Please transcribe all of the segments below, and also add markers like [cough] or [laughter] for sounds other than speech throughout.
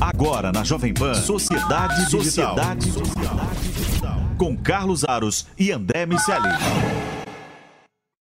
Agora na Jovem Pan, Sociedade Digital. Sociedade Digital. Com Carlos Aros e André Miceli.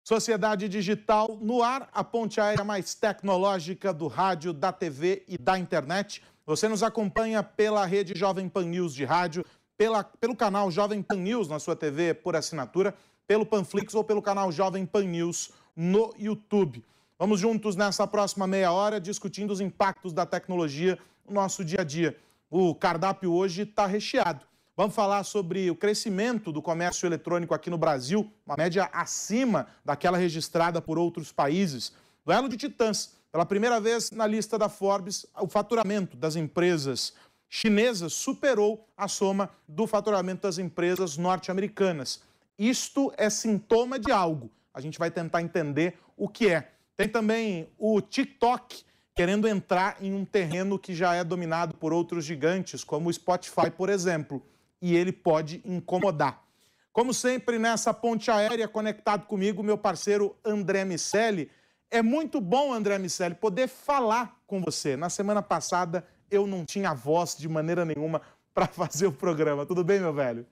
Sociedade Digital no ar, a ponte aérea mais tecnológica do rádio, da TV e da internet. Você nos acompanha pela rede Jovem Pan News de rádio, pela, pelo canal Jovem Pan News na sua TV por assinatura, pelo Panflix ou pelo canal Jovem Pan News no YouTube. Vamos juntos nessa próxima meia hora discutindo os impactos da tecnologia no nosso dia a dia. O cardápio hoje está recheado. Vamos falar sobre o crescimento do comércio eletrônico aqui no Brasil, uma média acima daquela registrada por outros países. Duelo de titãs. Pela primeira vez na lista da Forbes, o faturamento das empresas chinesas superou a soma do faturamento das empresas norte-americanas. Isto é sintoma de algo. A gente vai tentar entender o que é. Tem também o TikTok querendo entrar em um terreno que já é dominado por outros gigantes, como o Spotify, por exemplo e ele pode incomodar. Como sempre, nessa ponte aérea, conectado comigo, meu parceiro André Miceli. É muito bom, André Miceli, poder falar com você. Na semana passada, eu não tinha voz de maneira nenhuma para [laughs] fazer o programa. Tudo bem, meu velho?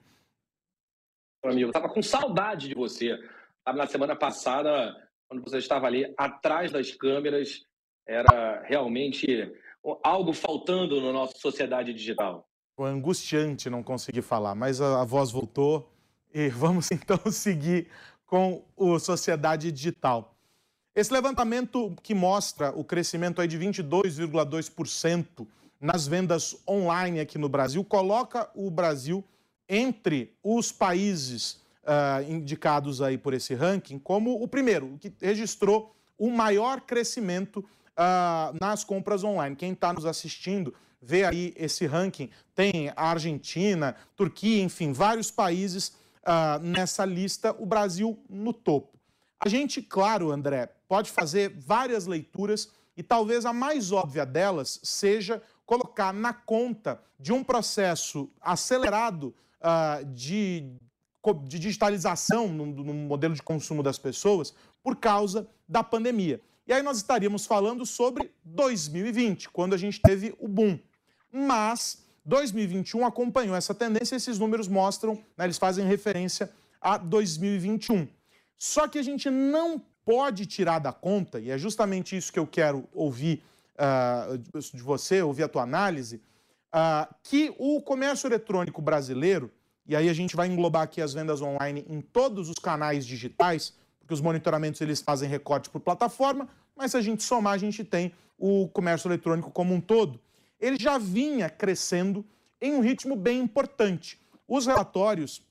Amigo, estava com saudade de você. Na semana passada, quando você estava ali atrás das câmeras, era realmente algo faltando na nossa sociedade digital. Foi angustiante não conseguir falar, mas a, voz voltou e [laughs] vamos então seguir com o Sociedade Digital. Esse levantamento que mostra o crescimento aí de 22,2% nas vendas online aqui no Brasil coloca o Brasil entre os países uh, indicados aí por esse ranking como o primeiro, que registrou o maior crescimento uh, nas compras online. Quem está nos assistindo vê aí esse ranking, tem a Argentina, Turquia, enfim, vários países uh, nessa lista, o Brasil no topo. A gente, claro, André, pode fazer várias leituras e talvez a mais óbvia delas seja colocar na conta de um processo acelerado uh, de, de, digitalização no, no modelo de consumo das pessoas por causa da pandemia. E aí nós estaríamos falando sobre 2020, quando a gente teve o boom mas 2021 acompanhou essa tendência, esses números mostram, né, eles fazem referência a 2021. Só que a gente não pode tirar da conta, e é justamente isso que eu quero ouvir uh, de você, ouvir a tua análise, uh, que o comércio eletrônico brasileiro, e aí a gente vai englobar aqui as vendas online em todos os canais digitais, porque os monitoramentos eles fazem recorte por plataforma, mas se a gente somar, a gente tem o comércio eletrônico como um todo ele já vinha crescendo em um ritmo bem importante. Os relatórios,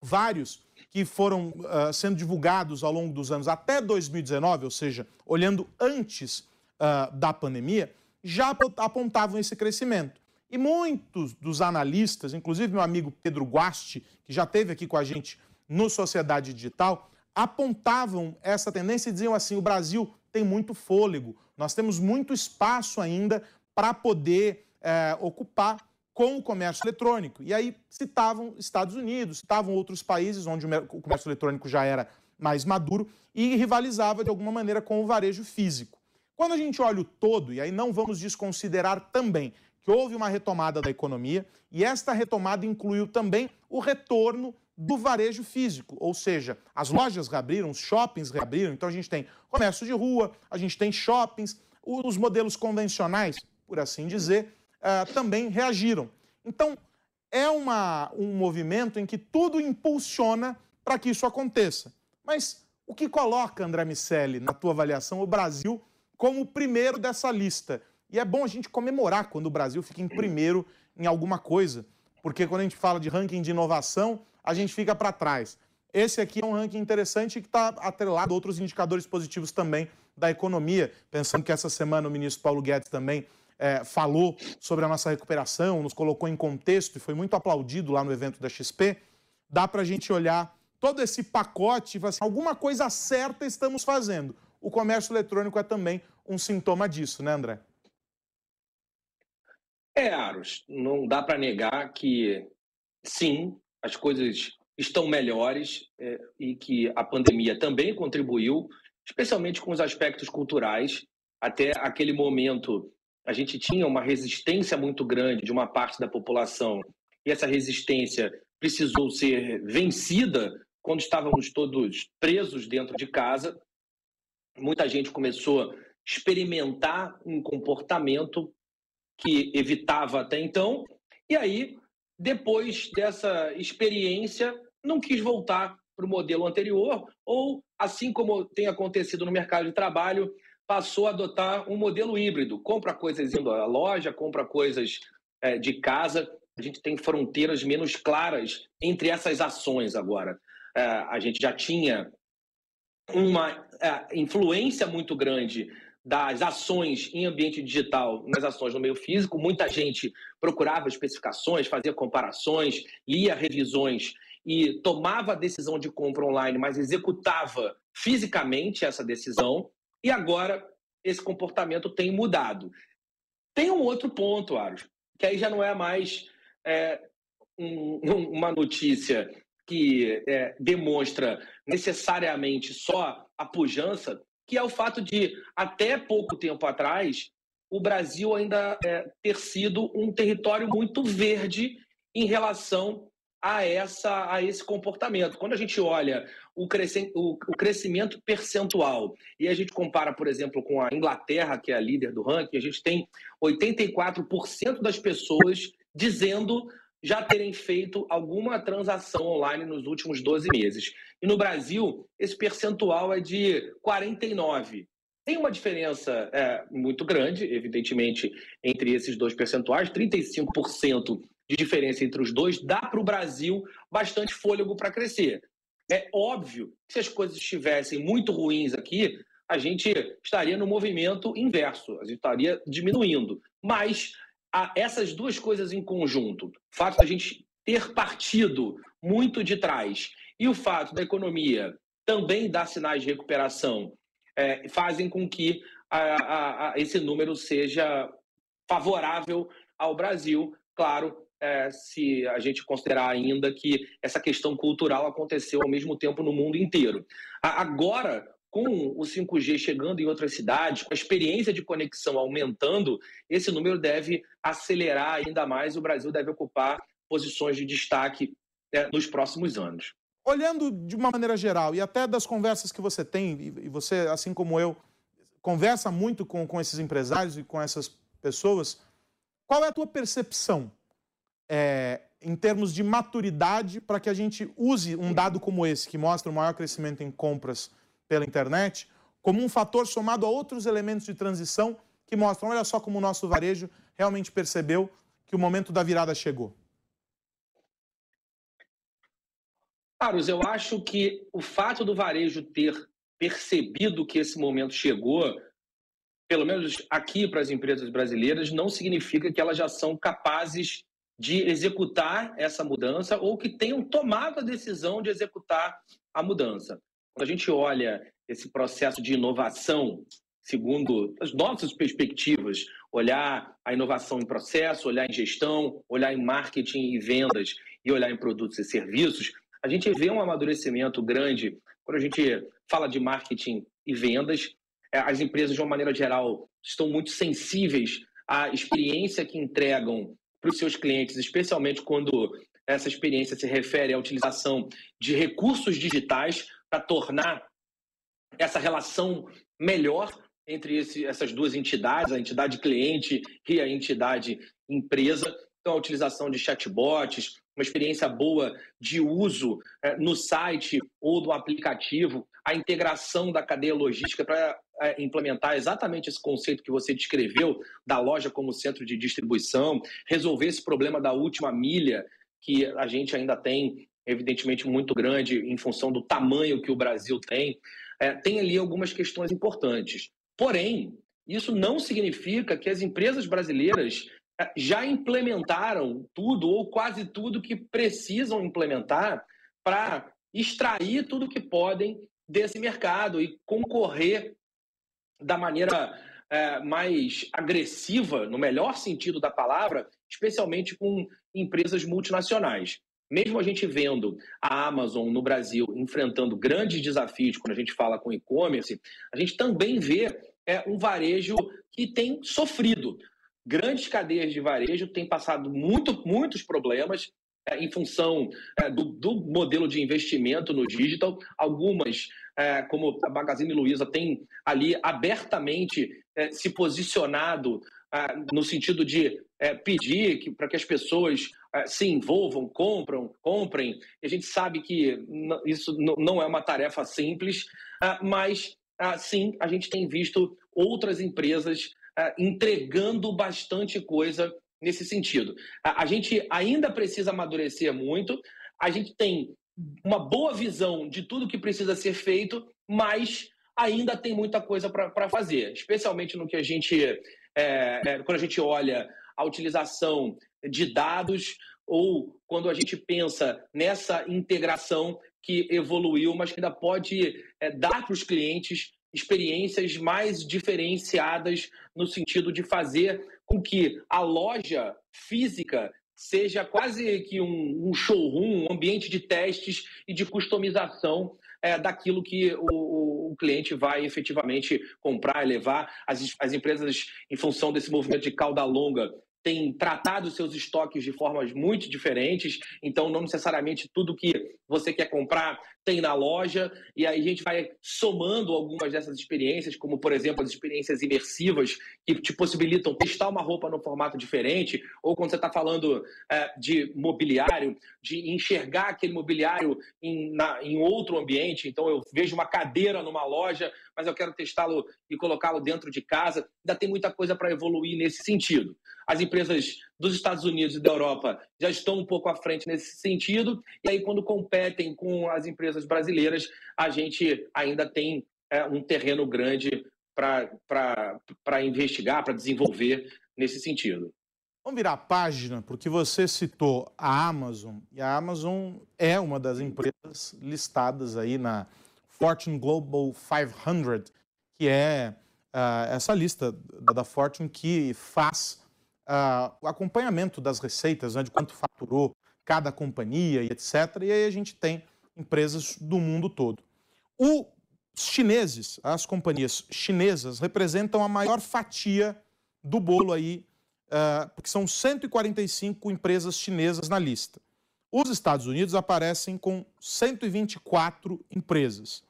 vários que foram uh, sendo divulgados ao longo dos anos até 2019, ou seja, olhando antes uh, da pandemia, já apontavam esse crescimento. E muitos dos analistas, inclusive meu amigo Pedro Guasti, que já esteve aqui com a gente no Sociedade Digital, apontavam essa tendência e diziam assim: o Brasil tem muito fôlego, nós temos muito espaço ainda para poder é, ocupar com o comércio eletrônico. E aí citavam Estados Unidos, citavam outros países onde o comércio eletrônico já era mais maduro e rivalizava de alguma maneira com o varejo físico. Quando a gente olha o todo, e aí não vamos desconsiderar também que houve uma retomada da economia, e esta retomada incluiu também o retorno do varejo físico, ou seja, as lojas reabriram, os shoppings reabriram, então a gente tem comércio de rua, a gente tem shoppings, os modelos convencionais por assim dizer, uh, também reagiram. Então, é uma, um movimento em que tudo impulsiona para que isso aconteça. Mas o que coloca, André Miceli, na tua avaliação, o Brasil como o primeiro dessa lista? E é bom a gente comemorar quando o Brasil fica em primeiro em alguma coisa, porque quando a gente fala de ranking de inovação, a gente fica para trás. Esse aqui é um ranking interessante que está atrelado a outros indicadores positivos também da economia, pensando que essa semana o ministro Paulo Guedes também é, falou sobre a nossa recuperação, nos colocou em contexto e foi muito aplaudido lá no evento da XP, dá para a gente olhar todo esse pacote e assim, alguma coisa certa estamos fazendo. O comércio eletrônico é também um sintoma disso, né, André? É, Aros, não dá para negar que sim, as coisas estão melhores é, e que a pandemia também contribuiu, especialmente com os aspectos culturais. Até aquele momento, a gente tinha uma resistência muito grande de uma parte da população e essa resistência precisou ser vencida quando estávamos todos presos dentro de casa. Muita gente começou a experimentar um comportamento que evitava até então, e aí, depois dessa experiência, não quis voltar para o modelo anterior, ou, assim como tem acontecido no mercado de trabalho, passou a adotar um modelo híbrido. Compra coisas indo à loja, compra coisas é, de casa. A gente tem fronteiras menos claras entre essas ações agora. É, a gente já tinha uma é, influência muito grande das ações em ambiente digital nas ações no meio físico. Muita gente procurava especificações, fazia comparações, lia revisões e tomava a decisão de compra online, mas executava fisicamente essa decisão. E agora esse comportamento tem mudado. Tem um outro ponto, Aros, que aí já não é mais é, um, uma notícia que é, demonstra necessariamente só a pujança, que é o fato de, até pouco tempo atrás, o Brasil ainda é, ter sido um território muito verde em relação a, essa, a esse comportamento. Quando a gente olha o, o, o crescimento percentual e a gente compara, por exemplo, com a Inglaterra, que é a líder do ranking, a gente tem 84% das pessoas dizendo já terem feito alguma transação online nos últimos 12 meses. E no Brasil, esse percentual é de 49. Tem uma diferença é, muito grande, evidentemente, entre esses dois percentuais, 35% de diferença entre os dois, dá para o Brasil bastante fôlego para crescer. É óbvio que se as coisas estivessem muito ruins aqui, a gente estaria no movimento inverso, a gente estaria diminuindo. Mas a, essas duas coisas em conjunto, o fato da gente ter partido muito de trás e o fato da economia também dar sinais de recuperação, é, fazem com que a, a, a, esse número seja favorável ao Brasil, claro, é, se a gente considerar ainda que essa questão cultural aconteceu ao mesmo tempo no mundo inteiro. Agora, com o 5G chegando em outras cidades, com a experiência de conexão aumentando, esse número deve acelerar ainda mais. O Brasil deve ocupar posições de destaque é, nos próximos anos. Olhando de uma maneira geral, e até das conversas que você tem, e você, assim como eu, conversa muito com, com esses empresários e com essas pessoas, qual é a tua percepção é, em termos de maturidade para que a gente use um dado como esse, que mostra o maior crescimento em compras pela internet, como um fator somado a outros elementos de transição que mostram, olha só como o nosso varejo realmente percebeu que o momento da virada chegou? Carlos, eu acho que o fato do varejo ter percebido que esse momento chegou, pelo menos aqui para as empresas brasileiras, não significa que elas já são capazes de executar essa mudança ou que tenham tomado a decisão de executar a mudança. Quando a gente olha esse processo de inovação, segundo as nossas perspectivas, olhar a inovação em processo, olhar em gestão, olhar em marketing e vendas e olhar em produtos e serviços, a gente vê um amadurecimento grande quando a gente fala de marketing e vendas. É, as empresas, de uma maneira geral, estão muito sensíveis à experiência que entregam para os seus clientes, especialmente quando essa experiência se refere à utilização de recursos digitais para tornar essa relação melhor entre esse, essas duas entidades, a entidade cliente e a entidade empresa. Então, a utilização de chatbots, uma experiência boa de uso é, no site ou do aplicativo, a integração da cadeia logística para é, implementar exatamente esse conceito que você descreveu da loja como centro de distribuição, resolver esse problema da última milha que a gente ainda tem evidentemente muito grande em função do tamanho que o Brasil tem, é, tem ali algumas questões importantes. Porém, isso não significa que as empresas brasileiras eh, já implementaram tudo ou quase tudo que precisam implementar para extrair tudo que podem desse mercado e concorrer da maneira é, mais agressiva, no melhor sentido da palavra, especialmente com empresas multinacionais. Mesmo a gente vendo a Amazon no Brasil enfrentando grandes desafios quando a gente fala com e-commerce, a gente também vê é, um varejo que tem sofrido. Grandes cadeias de varejo têm passado muito, muitos problemas é, em função é, do, do, modelo de investimento no digital. Algumas, é, como a Magazine Luiza, tem ali abertamente é, se posicionado é, no sentido de é, pedir para que as pessoas se envolvam, compram, comprem. A gente sabe que isso não é uma tarefa simples, mas sim, a gente tem visto outras empresas entregando bastante coisa nesse sentido. A, a gente ainda precisa amadurecer muito, a gente tem uma boa visão de tudo que precisa ser feito, mas ainda tem muita coisa para fazer, especialmente no que a gente, é, é, quando a gente olha a utilização de dados ou quando a gente pensa nessa integração que evoluiu, mas que ainda pode é, dar para os clientes experiências mais diferenciadas no sentido de fazer com que a loja física seja quase que um, um showroom, um ambiente de testes e de customização é, daquilo que o, o, cliente vai efetivamente comprar levar. As, as empresas, em função desse movimento de cauda longa, tem tratado seus estoques de formas muito diferentes, então não necessariamente tudo que você quer comprar tem na loja, e aí a gente vai somando algumas dessas experiências, como por exemplo as experiências imersivas, que te possibilitam testar uma roupa no formato diferente, ou quando você está falando é, de mobiliário, de enxergar aquele mobiliário em, na, em outro ambiente, então eu vejo uma cadeira numa loja, mas eu quero testá-lo e colocá-lo dentro de casa, ainda tem muita coisa para evoluir nesse sentido. As empresas dos Estados Unidos e da Europa já estão um pouco à frente nesse sentido, e aí, quando competem com as empresas brasileiras, a gente ainda tem é, um terreno grande para investigar, para desenvolver nesse sentido. Vamos virar a página, porque você citou a Amazon, e a Amazon é uma das empresas listadas aí na Fortune Global 500, que é uh, essa lista da Fortune que faz o acompanhamento das receitas, né, de quanto faturou cada companhia e etc. E aí a gente tem empresas do mundo todo. Os chineses, as companhias chinesas, representam a maior fatia do bolo aí, uh, porque são 145 empresas chinesas na lista. Os Estados Unidos aparecem com 124 empresas.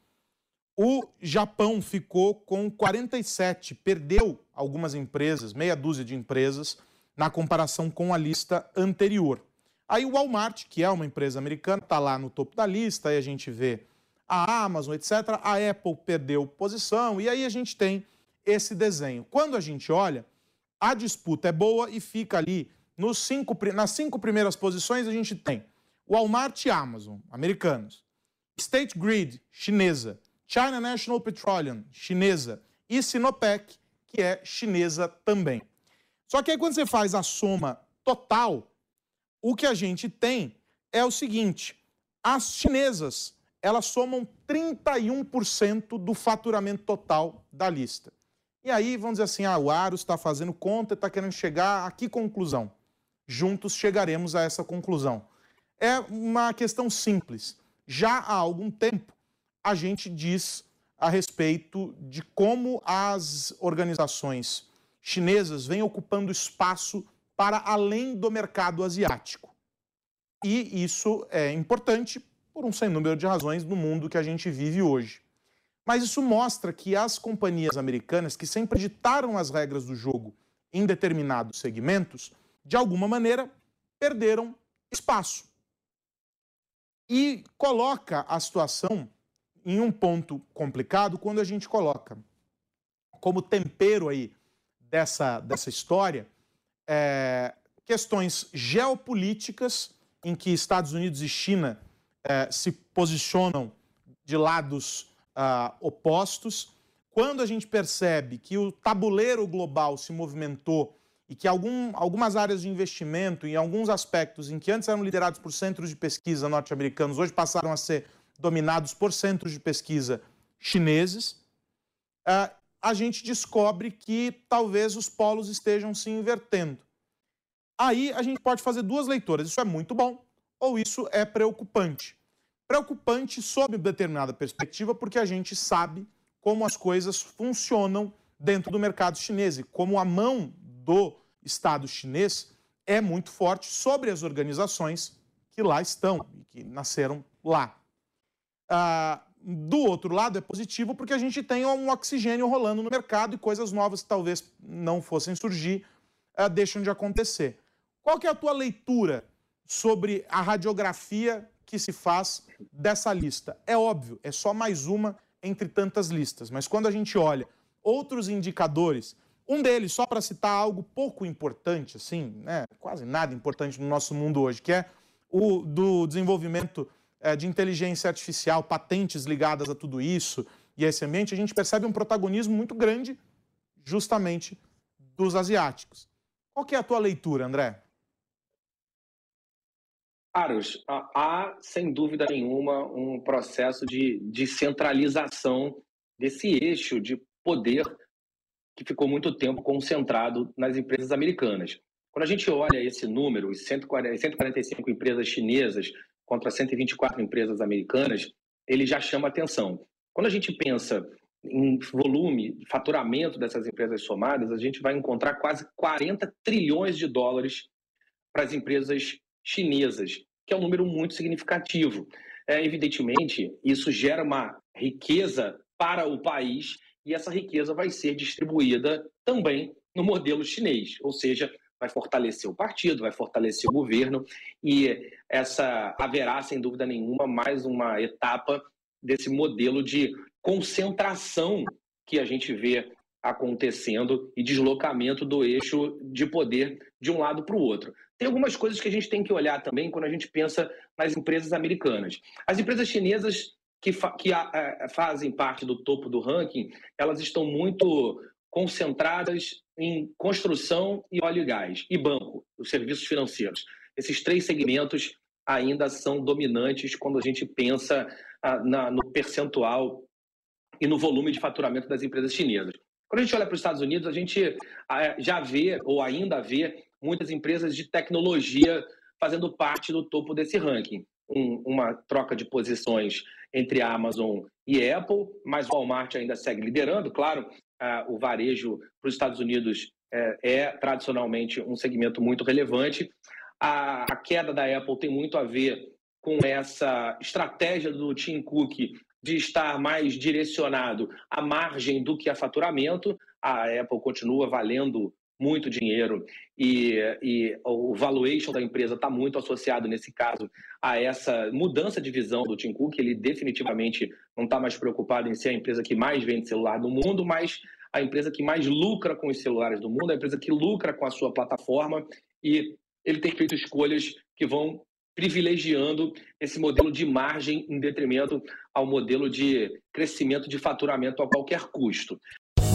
O Japão ficou com 47, perdeu algumas empresas, meia dúzia de empresas, na comparação com a lista anterior. Aí o Walmart, que é uma empresa americana, está lá no topo da lista, aí a gente vê a Amazon, etc. A Apple perdeu posição, e aí a gente tem esse desenho. Quando a gente olha, a disputa é boa e fica ali nos cinco, nas cinco primeiras posições, a gente tem Walmart e Amazon, americanos. State Grid, chinesa. China National Petroleum, chinesa. E Sinopec, que é chinesa também. Só que aí quando você faz a soma total, o que a gente tem é o seguinte: as chinesas elas somam 31% do faturamento total da lista. E aí vamos dizer assim: ah, o Aros está fazendo conta e está querendo chegar a que conclusão? Juntos chegaremos a essa conclusão. É uma questão simples. Já há algum tempo a gente diz a respeito de como as organizações chinesas vêm ocupando espaço para além do mercado asiático. E isso é importante por um sem número de razões no mundo que a gente vive hoje. Mas isso mostra que as companhias americanas, que sempre ditaram as regras do jogo em determinados segmentos, de alguma maneira perderam espaço. E coloca a situação em um ponto complicado quando a gente coloca como tempero aí dessa, dessa história é, questões geopolíticas em que Estados Unidos e China é, se posicionam de lados uh, opostos, quando a gente percebe que o tabuleiro global se movimentou e que algum, algumas áreas de investimento, em alguns aspectos em que antes eram liderados por centros de pesquisa norte-americanos, hoje passaram a ser dominados por centros de pesquisa chineses, uh, a gente descobre que talvez os polos estejam se invertendo. Aí a gente pode fazer duas leituras. Isso é muito bom ou isso é preocupante. Preocupante sob determinada perspectiva, porque a gente sabe como as coisas funcionam dentro do mercado chinês e como a mão do Estado chinês é muito forte sobre as organizações que lá estão e que nasceram lá. Ah, do outro lado, é positivo porque a gente tem um oxigênio rolando no mercado e coisas novas que talvez não fossem surgir ah, deixam de acontecer. Qual que é a tua leitura sobre a radiografia que se faz dessa lista? É óbvio, é só mais uma entre tantas listas. Mas quando a gente olha outros indicadores, um deles, só para citar algo pouco importante, assim, né, quase nada importante no nosso mundo hoje, que é o do desenvolvimento é, de inteligência artificial, patentes ligadas a tudo isso e a esse ambiente, a gente percebe um protagonismo muito grande justamente dos asiáticos. Qual que é a tua leitura, André? Caros, há sem dúvida nenhuma um processo de, de centralização desse eixo de poder que ficou muito tempo concentrado nas empresas americanas. Quando a gente olha esse número, os 145 empresas chinesas contra 124 empresas americanas, ele já chama atenção. Quando a gente pensa em volume, faturamento dessas empresas somadas, a gente vai encontrar quase 40 trilhões de dólares para as empresas chinesas, que é um número muito significativo. É, evidentemente, isso gera uma riqueza para o país e essa riqueza vai ser distribuída também no modelo chinês, ou seja, vai fortalecer o partido, vai fortalecer o governo e essa haverá sem dúvida nenhuma mais uma etapa desse modelo de concentração que a gente vê acontecendo e deslocamento do eixo de poder de um lado para o outro. Tem algumas coisas que a gente tem que olhar também quando a gente pensa nas empresas americanas. As empresas chinesas que, fa que a, a, fazem parte do topo do ranking, elas estão muito concentradas em construção e óleo e gás, e banco, os serviços financeiros. Esses três segmentos ainda são dominantes quando a gente pensa ah, no percentual e no volume de faturamento das empresas chinesas. Quando a gente olha para os Estados Unidos, a gente ah, já vê, ou ainda vê, muitas empresas de tecnologia fazendo parte do topo desse ranking. Um, uma troca de posições entre Amazon e Apple, mas Walmart ainda segue liderando. Claro, o varejo para os Estados Unidos é, é, tradicionalmente um segmento muito relevante. A, a queda da Apple tem muito a ver com essa estratégia do Tim Cook de estar mais direcionado à margem do que a faturamento. A Apple continua valendo muito dinheiro e, e o valuation da empresa está muito associado, nesse caso, a essa mudança de visão do Tim Cook. Ele definitivamente não está mais preocupado em ser a empresa que mais vende celular no mundo, mas a empresa que mais lucra com os celulares do mundo, a empresa que lucra com a sua plataforma e ele tem feito escolhas que vão privilegiando esse modelo de margem em detrimento ao modelo de crescimento de faturamento a qualquer custo.